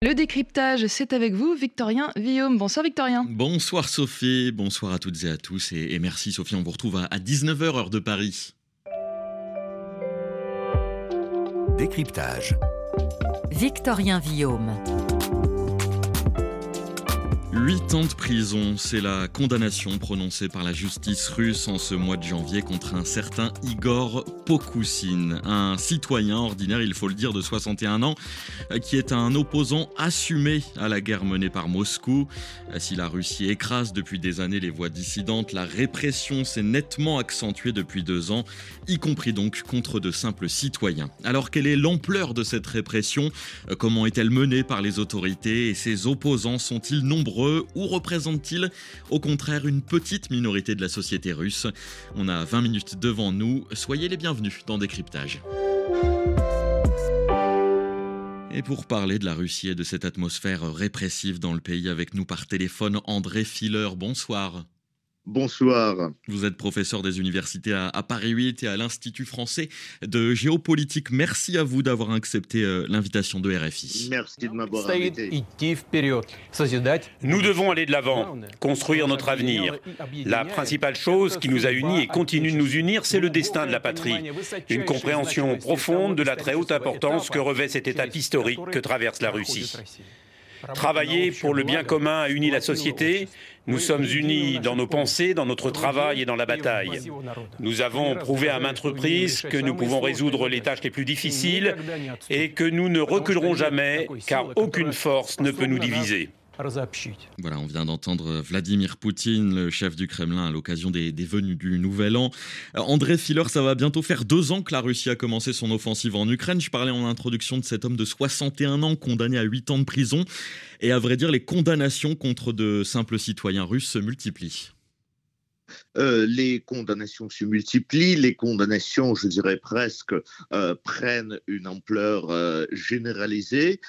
Le décryptage, c'est avec vous, Victorien Villaume. Bonsoir Victorien. Bonsoir Sophie, bonsoir à toutes et à tous et, merci Sophie, on vous retrouve à, 19h heure de Paris. Décryptage. Victorien Villaume. Huit ans de prison, c'est la condamnation prononcée par la justice russe en ce mois de janvier contre un certain Igor Pokusin, un citoyen ordinaire, il faut le dire, de 61 ans, qui est un opposant assumé à la guerre menée par Moscou. Si la Russie écrase depuis des années les voix dissidentes, la répression s'est nettement accentuée depuis deux ans, y compris donc contre de simples citoyens. Alors quelle est l'ampleur de cette répression? Comment est-elle menée par les autorités? Et ses opposants sont-ils nombreux ou représente-t-il au contraire une petite minorité de la société russe? On a 20 minutes devant nous, soyez les bienvenus dans Décryptage. Et pour parler de la Russie et de cette atmosphère répressive dans le pays, avec nous par téléphone André Filler, bonsoir. Bonsoir. Vous êtes professeur des universités à, Paris 8 et à l'Institut français de géopolitique. Merci à vous d'avoir accepté euh, l'invitation de RFI. Merci de m'avoir invité. Nous devons aller de l'avant, construire notre avenir. La principale chose qui nous a unis et continue de nous unir, c'est le destin de la patrie. Une compréhension profonde de la très haute importance que revêt cette étape historique que traverse la Russie. Travailler pour le bien commun a uni la société. Nous sommes unis dans nos pensées, dans notre travail et dans la bataille. Nous avons prouvé à maintes reprises que nous pouvons résoudre les tâches les plus difficiles et que nous ne reculerons jamais car aucune force ne peut nous diviser. Voilà, on vient d'entendre Vladimir Poutine, le chef du Kremlin, à l'occasion des, des, venues du Nouvel An. Euh, André Filler, ça va bientôt faire deux ans que la Russie a commencé son offensive en Ukraine. Je parlais en introduction de cet homme de 61 ans, condamné à 8 ans de prison. Et à vrai dire, les condamnations contre de simples citoyens russes se multiplient. Euh, les condamnations se multiplient, les condamnations, je dirais presque, euh, prennent une ampleur euh, généralisée,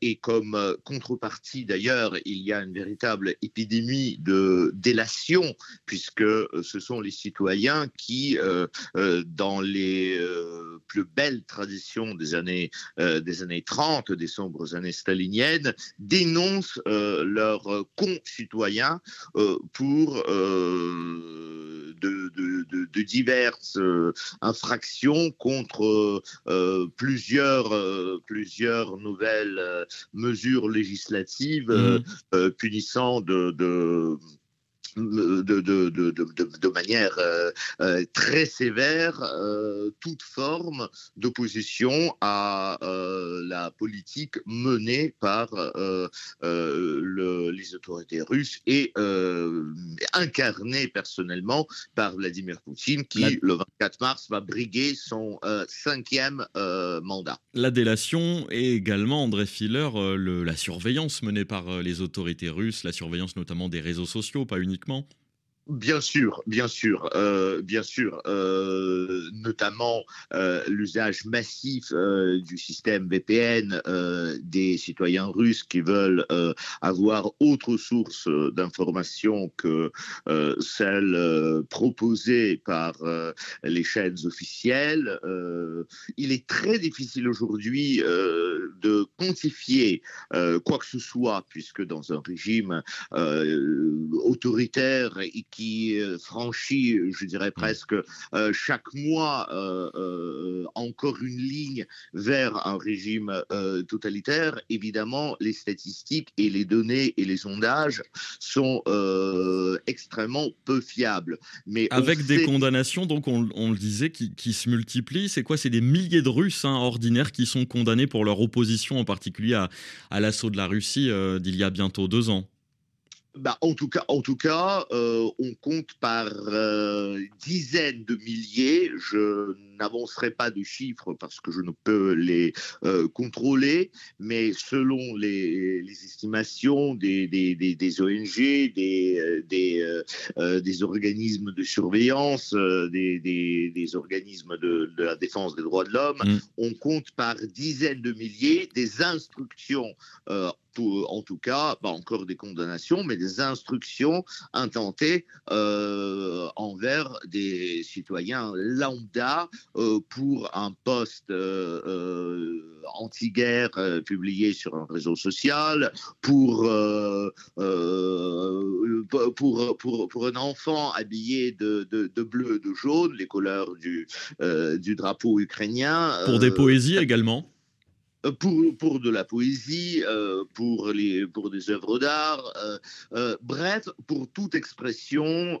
et comme contrepartie d'ailleurs, il y a une véritable épidémie de délation, puisque ce sont les citoyens qui, dans les plus belles traditions des années, des années 30, des sombres années staliniennes, dénoncent leurs concitoyens pour de, diverses euh, infractions contre euh, plusieurs, euh, plusieurs nouvelles mesures législatives mmh. punissant de de, de, de, de, manière euh, euh, très sévère euh, toute forme d'opposition à la politique menée par le, les autorités russes et incarnée personnellement par Vladimir Poutine qui, le 24 mars, va briguer son cinquième mandat. La délation et également, André Filler, la surveillance menée par les autorités russes, la surveillance notamment des réseaux sociaux, pas uniquement techniquement. Bien sûr, bien sûr, euh, bien sûr, euh, notamment euh, l'usage massif du système VPN des citoyens russes qui veulent avoir autre source d'informations que celle proposée par les chaînes officielles. il est très difficile aujourd'hui de quantifier quoi que ce soit, puisque dans un régime autoritaire et qui euh, franchit, je dirais mm. presque euh, chaque mois euh, encore une ligne vers un régime totalitaire, évidemment, les statistiques et les données et les sondages sont extrêmement peu fiables. Mais Avec des condamnations, donc on, le disait, qui, se multiplient. C'est quoi? C'est des milliers de Russes hein, ordinaires qui sont condamnés pour leur opposition, en particulier à, à l'assaut de la Russie d'il y a bientôt deux ans. Bah, en tout cas, en tout cas euh, on compte par euh, dizaines de milliers. Je n'avancerai pas de chiffres parce que je ne peux les euh, contrôler, mais selon les, estimations des, des, des, ONG, des, des, organismes de surveillance, des, organismes de, la défense des droits de l'homme, mmh. on compte par dizaines de milliers des instructions en tout cas, pas encore des condamnations, mais des instructions intentées euh, envers des citoyens lambda euh, pour un poste euh, anti-guerre publié sur un réseau social, pour, pour, pour, pour, un enfant habillé de, de, bleu et de jaune, les couleurs du, du drapeau ukrainien. Pour des poésies également euh, pour, pour de la poésie, euh, pour, les, pour des œuvres d'art, euh, bref, pour toute expression,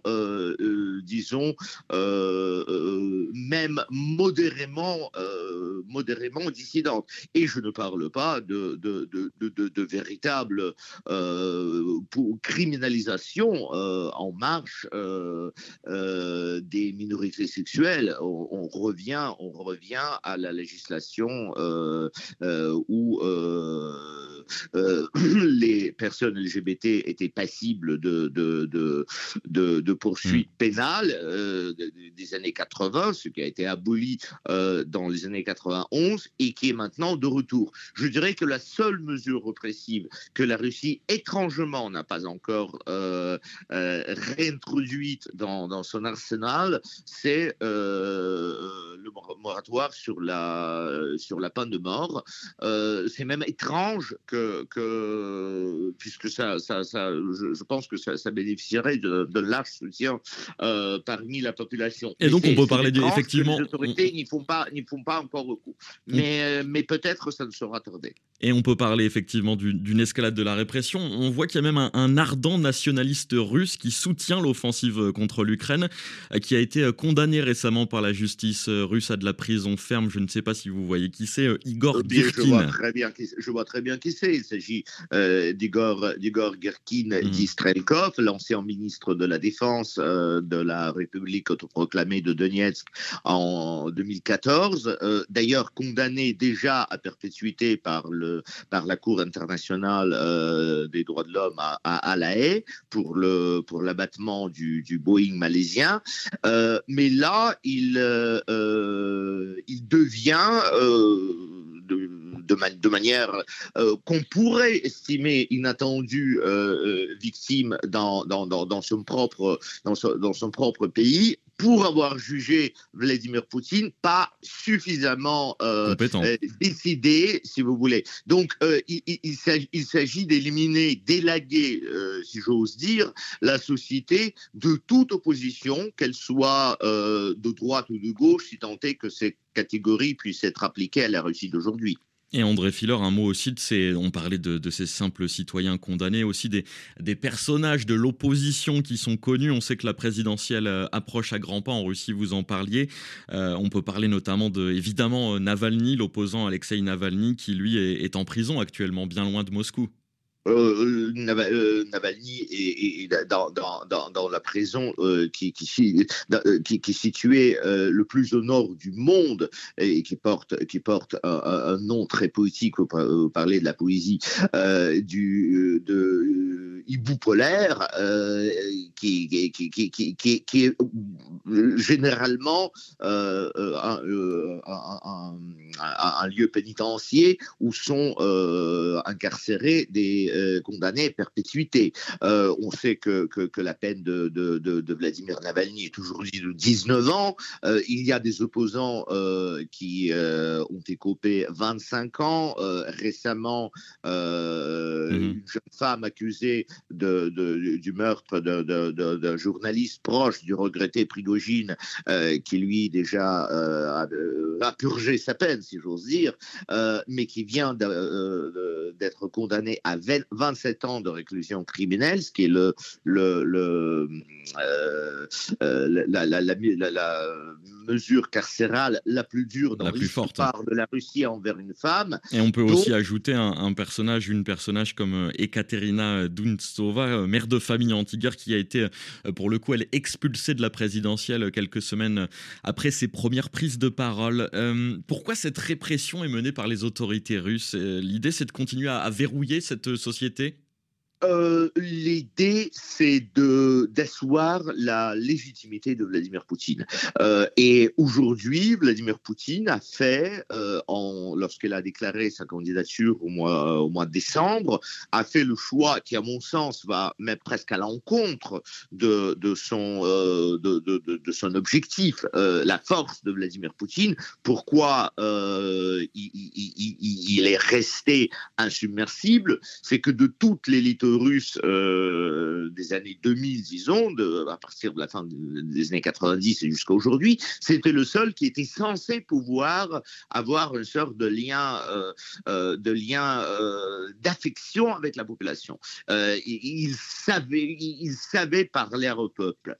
disons, même modérément, modérément dissidente. Et je ne parle pas de, de, de, véritable criminalisation en marche des minorités sexuelles. On, revient, on revient à la législation euh, euh, euh, les personnes LGBT étaient passibles de, de, de, poursuites mm. pénales des années 80, ce qui a été aboli dans les années 91 et qui est maintenant de retour. Je dirais que la seule mesure répressive que la Russie étrangement n'a pas encore réintroduite dans, dans, son arsenal, c'est le moratoire sur la, sur la peine de mort. Euh, c'est même étrange que, puisque ça, ça, je, pense que ça, bénéficierait de, large soutien euh, parmi la population. Et donc on peut parler effectivement. Les autorités n'y font pas, n'y font pas encore recours, mais, euh, mais peut-être ça ne sera tardé. Et on peut parler effectivement d'une escalade de la répression. On voit qu'il y a même un, ardent nationaliste russe qui soutient l'offensive contre l'Ukraine, qui a été condamné récemment par la justice russe à de la prison ferme. Je ne sais pas si vous voyez qui c'est, Igor Girkin. Je vois très bien qui, je vois très bien qui c'est. Il s'agit euh, d'Igor, Girkin mm. Distrelkov, l'ancien ministre de la Défense euh, de la République autoproclamée de Donetsk en 2014. Euh, d'ailleurs, condamné déjà à perpétuité par, le, par la Cour internationale euh, des droits de l'homme à, à, La Haye pour, le, pour l'abattement du, du Boeing malaisien. mais là, il, il devient de, de manière euh, qu'on pourrait estimer inattendue euh, euh, victime dans, dans, dans, son propre, dans, dans son propre pays pour avoir jugé Vladimir Poutine pas suffisamment décidé, si vous voulez. Donc, il, il s'agit d'éliminer, d'élaguer, si j'ose dire, la société de toute opposition, qu'elle soit de droite ou de gauche, si tant est que ces catégories puissent être appliquées à la Russie d'aujourd'hui. Et André Filler, un mot aussi de ces, on parlait de, ces simples citoyens condamnés, aussi des, des personnages de l'opposition qui sont connus. On sait que la présidentielle euh, approche à grands pas en Russie, vous en parliez. Euh, on peut parler notamment de, évidemment, euh, Navalny, l'opposant Alexei Navalny, qui lui est en prison actuellement, bien loin de Moscou. Euh, euh, Navalny est, dans, la prison euh, qui, est située le plus au nord du monde et qui porte, qui porte un, nom très poétique, vous, parlez de la poésie, du, de hibou polaire, qui, qui, est généralement un, un, un, lieu pénitentiaire où sont incarcérés des euh, condamné à perpétuité. Euh, on sait que, que, la peine de, de, de, Vladimir Navalny est aujourd'hui de 19 ans. Euh, il y a des opposants qui ont écopé 25 ans. récemment, mhm. une jeune femme accusée de, du meurtre d'un journaliste proche du regretté Prigogine, qui lui déjà a, a, purgé sa peine, si j'ose dire, mais qui vient d'être condamné à 20, 27 ans de réclusion criminelle, ce qui est le, le, le euh, euh, la, la, la, mesure carcérale la plus dure dans l'histoire de la Russie envers une femme. Et on peut aussi ajouter un, personnage, une personnage comme euh, Ekaterina Duntsova, mère de famille anti-guerre, qui a été, pour le coup, elle expulsée de la présidentielle quelques semaines après ses premières prises de parole. pourquoi cette répression est menée par les autorités russes? L'idée, c'est de continuer à, à verrouiller cette société société euh, L'idée, c'est d'asseoir la légitimité de Vladimir Poutine. Euh, et aujourd'hui, Vladimir Poutine a fait, euh, lorsqu'il a déclaré sa candidature au mois, de décembre, a fait le choix qui, à mon sens, va même presque à l'encontre de, de, son, euh, de, de, de, son objectif, la force de Vladimir Poutine. Pourquoi il, est resté insubmersible? C'est que de toute l'élite russe euh, des années 2000, disons, à partir de la fin des années 90 et jusqu'à aujourd'hui, c'était le seul qui était censé pouvoir avoir une sorte de lien, euh, euh, de lien d'affection avec la population. il, savait, il savait parler au peuple.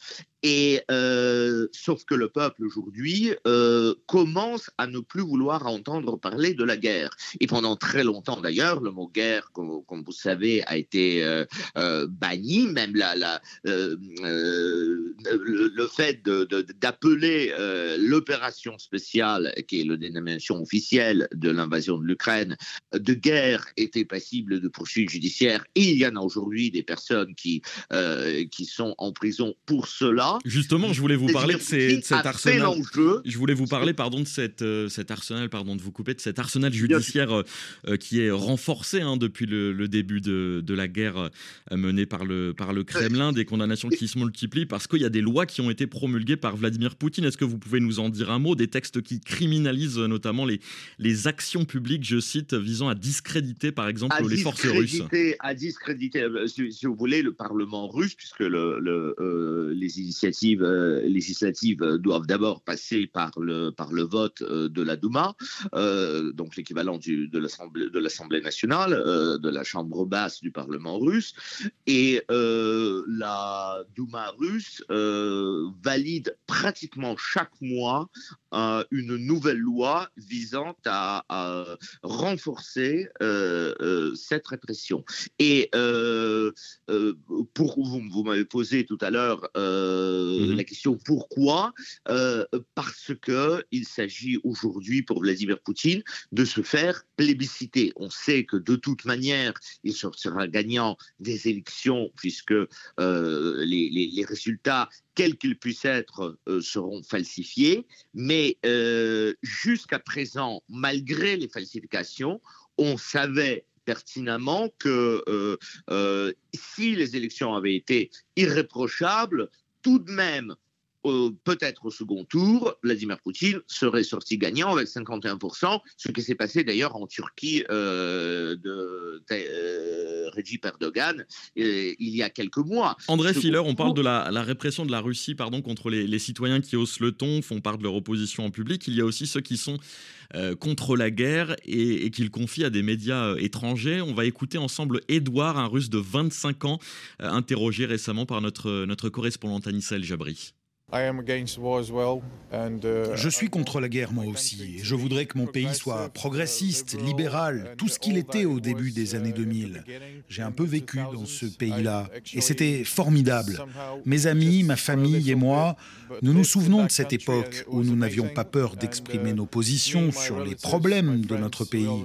Et euh, sauf que le peuple aujourd'hui euh, commence à ne plus vouloir entendre parler de la guerre. Et pendant très longtemps d'ailleurs, le mot guerre, comme, vous savez, a été euh, euh banni. Même la, la euh, euh, le, le, fait d'appeler l'opération spéciale, qui est la dénomination officielle de l'invasion de l'Ukraine, de guerre était passible de poursuites judiciaires. Et il y en a aujourd'hui des personnes qui qui sont en prison pour cela. Justement, je voulais vous parler de, cet arsenal. Je voulais vous parler, pardon, de cette, euh, cet arsenal, pardon de vous couper, de cet arsenal judiciaire euh, euh, qui est renforcé hein, depuis le, début de, de, la guerre menée par le, par le Kremlin, des condamnations qui se multiplient parce qu'il y a des lois qui ont été promulguées par Vladimir Poutine. Est-ce que vous pouvez nous en dire un mot? Des textes qui criminalisent notamment les, les actions publiques, je cite, visant à discréditer, par exemple, les forces russes. À discréditer, si, vous voulez, le Parlement russe, puisque le, le, les initiatives euh, législatives doivent d'abord passer par le, par le vote euh, de la Douma, euh, donc l'équivalent de l'Assemblée nationale, de la Chambre basse du Parlement russe, et la Douma russe valide pratiquement chaque mois une nouvelle loi visant à, renforcer cette répression. Et pour vous, vous m'avez posé tout à l'heure euh, mhm. la question pourquoi? Euh, Parce que il s'agit aujourd'hui pour Vladimir Poutine de se faire plébisciter. On sait que de toute manière, il sera gagnant des élections puisque euh, les, les, résultats quels qu'ils puissent être, seront falsifiés. Mais jusqu'à présent, malgré les falsifications, on savait pertinemment que si les élections avaient été irréprochables, tout de même, peut-être au second tour, Vladimir Poutine serait sorti gagnant avec 51%, ce qui s'est passé d'ailleurs en Turquie euh, de euh, Recep Erdogan euh, il y a quelques mois. André Filler, on parle de la, répression de la Russie pardon, contre les, citoyens qui haussent le ton, font part de leur opposition en public. Il y a aussi ceux qui sont contre la guerre et, et qu'ils confient à des médias étrangers. On va écouter ensemble Edouard, un russe de 25 ans, interrogé récemment par notre, notre correspondante Anissa El Jabri. Uh, je suis contre la guerre moi aussi je voudrais que mon pays soit progressiste, libéral, tout ce qu'il était au début des années 2000. J'ai un peu vécu dans ce pays-là et c'était formidable. Mes amis, ma famille et moi, nous nous souvenons de cette époque où nous n'avions pas peur d'exprimer nos positions sur les problèmes de notre pays.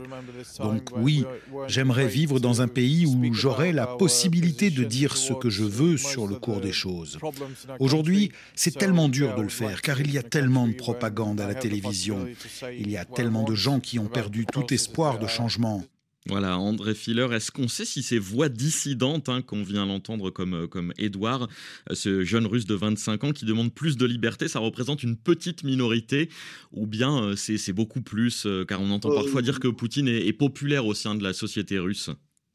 Donc oui, j'aimerais vivre dans un pays où j'aurais la possibilité de dire ce que je veux sur le cours des choses. Aujourd'hui, c'est c'est tellement dur de le faire car il y a tellement de propagande à la télévision. Il y a tellement de gens qui ont perdu tout espoir de changement. Voilà, André Filler, est-ce qu'on sait si ces voix dissidentes, hein, qu'on vient l'entendre comme, euh, comme Edouard, euh, ce jeune russe de 25 ans qui demande plus de liberté, ça représente une petite minorité ou bien euh, c'est beaucoup plus, car on entend parfois dire que Poutine est populaire au sein de la société russe?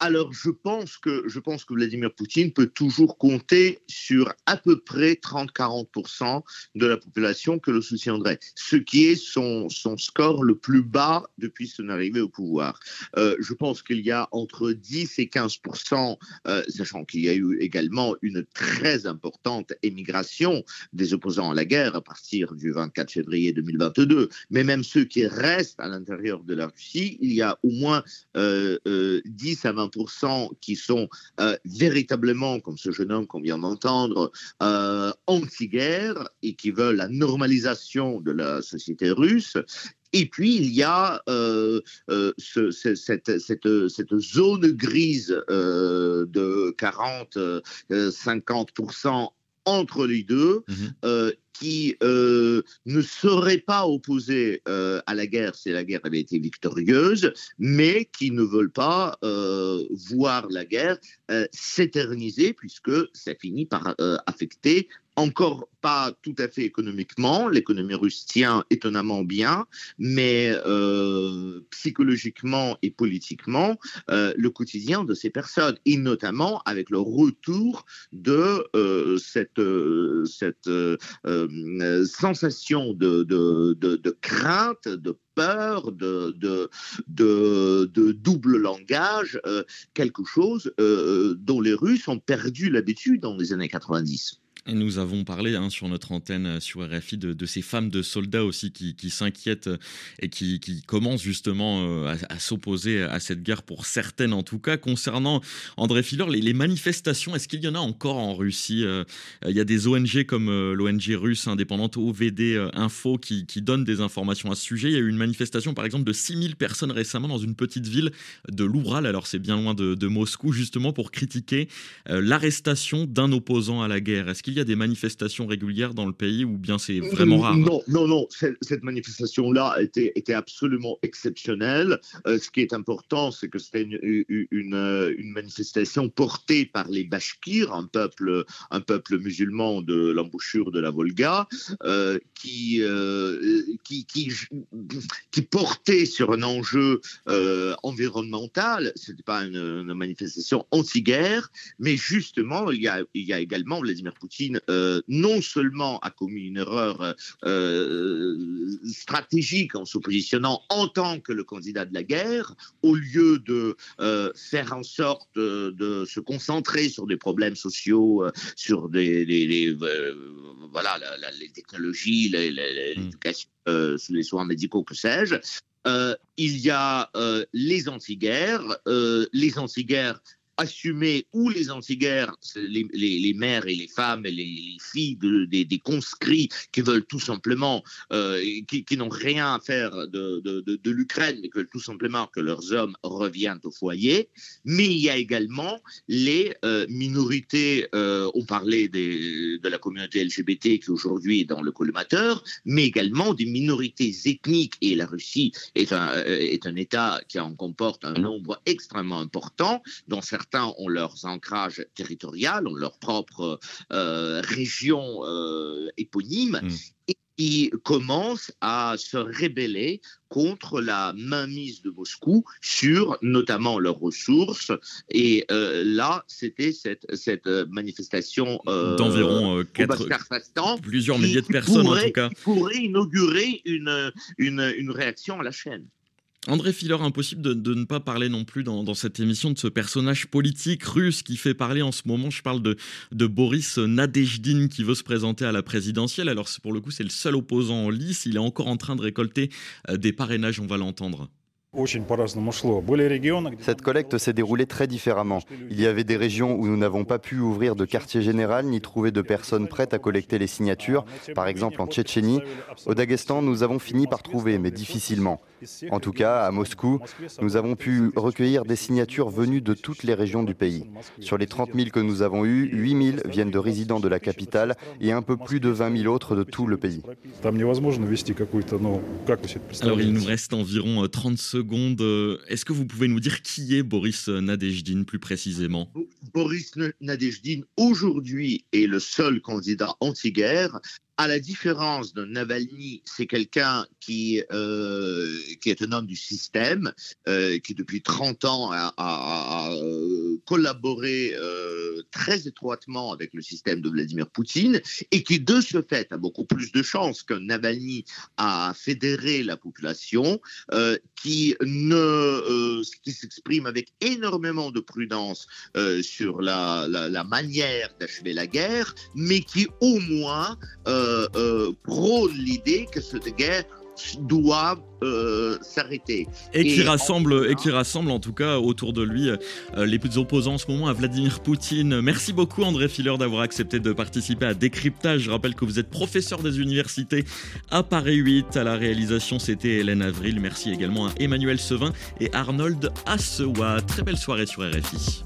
Alors, je pense, que, je pense que Vladimir Poutine peut toujours compter sur à peu près 30-40% de la population que le soutiendrait, ce qui est son, son score le plus bas depuis son arrivée au pouvoir. Euh, je pense qu'il y a entre 10 et 15%, euh, sachant qu'il y a eu également une très importante émigration des opposants à la guerre à partir du 24 février 2022, mais même ceux qui restent à l'intérieur de la Russie, il y a au moins euh, 10 à 20 qui sont euh, véritablement, comme ce jeune homme qu'on vient d'entendre, euh, anti-guerre et qui veulent la normalisation de la société russe. Et puis, il y a euh, ce, cette, cette, cette, zone grise euh, de 40-50% entre les deux, mmh qui ne serait pas opposé à la guerre si la guerre avait été victorieuse, mais qui ne veulent pas voir la guerre s'éterniser puisque ça finit par affecter encore pas tout à fait économiquement, l'économie russe tient étonnamment bien, mais euh, psychologiquement et politiquement, euh, le quotidien de ces personnes, et notamment avec le retour de euh, cette, sensation de, crainte, de peur, de, double langage, quelque chose dont les Russes ont perdu l'habitude dans les années 90. Nous avons parlé hein, sur notre antenne euh, sur RFI de, ces femmes de soldats aussi qui, s'inquiètent euh, et qui, commencent justement euh, à, s'opposer à cette guerre pour certaines en tout cas. Concernant André Filler, les, manifestations, est-ce qu'il y en a encore en Russie Il y a des ONG comme l'ONG russe indépendante OVD Info qui, qui donnent des informations à ce sujet. Il y a eu une manifestation par exemple de 6000 personnes récemment dans une petite ville de l'Oural, alors c'est bien loin de, de, Moscou, justement pour critiquer l'arrestation d'un opposant à la guerre. Est-ce qu'il y a des manifestations régulières dans le pays ou bien c'est vraiment rare? Non, non, non. Cette, manifestation-là était, était absolument exceptionnelle. Euh, ce qui est important, c'est que c'était une, une, une, manifestation portée par les Bashkirs, un peuple, un peuple musulman de l'embouchure de la Volga, euh, qui, euh, qui, qui, qui, portait sur un enjeu environnemental. Ce n'était pas une, manifestation anti-guerre, mais justement, il y, a, il y a également Vladimir Poutine euh, non seulement a commis une erreur euh, stratégique en se positionnant en tant que le candidat de la guerre, au lieu de euh, faire en sorte de, se concentrer sur des problèmes sociaux, sur des, les, voilà, les technologies, hmm. l'éducation, les soins médicaux, que sais-je. il y a les anti-guerres. les anti-guerres assumer ou les anti-guerres, les, mères et les femmes et les filles de, des, conscrits qui veulent tout simplement, euh, qui, n'ont rien à faire de, l'Ukraine, mais que tout simplement que leurs hommes reviennent au foyer. Mais il y a également les euh, minorités, euh, on parlait de la communauté LGBT qui aujourd'hui est dans le collimateur, mais également des minorités ethniques, et la Russie est un, est un État qui en comporte un nombre extrêmement important, dans certains certains ont leurs ancrages territoriaux, ont leur propre euh, région euh, éponyme. Mm. Et qui commencent à se rébeller contre la mainmise de Moscou sur notamment leurs ressources. Et euh, là, c'était cette, cette manifestation d'environ plusieurs milliers de personnes en tout cas. Qui pourrait inaugurer une, une, une réaction à la chaîne. André Filler, impossible de, ne pas parler non plus dans, cette émission de ce personnage politique russe qui fait parler en ce moment. Je parle de, Boris Nadejdin qui veut se présenter à la présidentielle. Alors pour le coup, c'est le seul opposant en lice. Il est encore en train de récolter euh, des parrainages, on va l'entendre. Cette collecte s'est déroulée très différemment. Il y avait des régions où nous n'avons pas pu ouvrir de quartier général ni trouver de personnes prêtes à collecter les signatures, par exemple en Tchétchénie. Au Daghestan, nous avons fini par trouver, mais difficilement. En tout cas, à Moscou, nous avons pu recueillir des signatures venues de toutes les régions du pays. Sur les 30 000 que nous avons eues, 8 000 viennent de résidents de la capitale et un peu plus de 20 000 autres de tout le pays. Alors il nous reste environ 30 euh, secondes. Est-ce que vous pouvez nous dire qui est Boris Nadejdin plus précisément? Boris Nadejdin aujourd'hui est le seul candidat anti-guerre à la différence de Navalny, c'est quelqu'un qui, euh, qui est un homme du système, euh, qui depuis 30 ans a, a, a euh, collaboré euh, très étroitement avec le système de Vladimir Poutine et qui de ce fait a beaucoup plus de chances que Navalny à fédérer la population, euh, qui ne euh, qui s'exprime avec énormément de prudence sur la, la, la manière d'achever la guerre, mais qui au moins euh, euh, prône l'idée que cette guerre doit euh, s'arrêter. Et, qui rassemble, et qui rassemble en tout cas autour de lui euh, les opposants en ce moment à Vladimir Poutine. Merci beaucoup André Filler d'avoir accepté de participer à Décryptage. Je rappelle que vous êtes professeur des universités à Paris 8. À la réalisation, c'était Hélène Avril. Merci également à Emmanuel Sevin et Arnold Assewa. Très belle soirée sur RFI.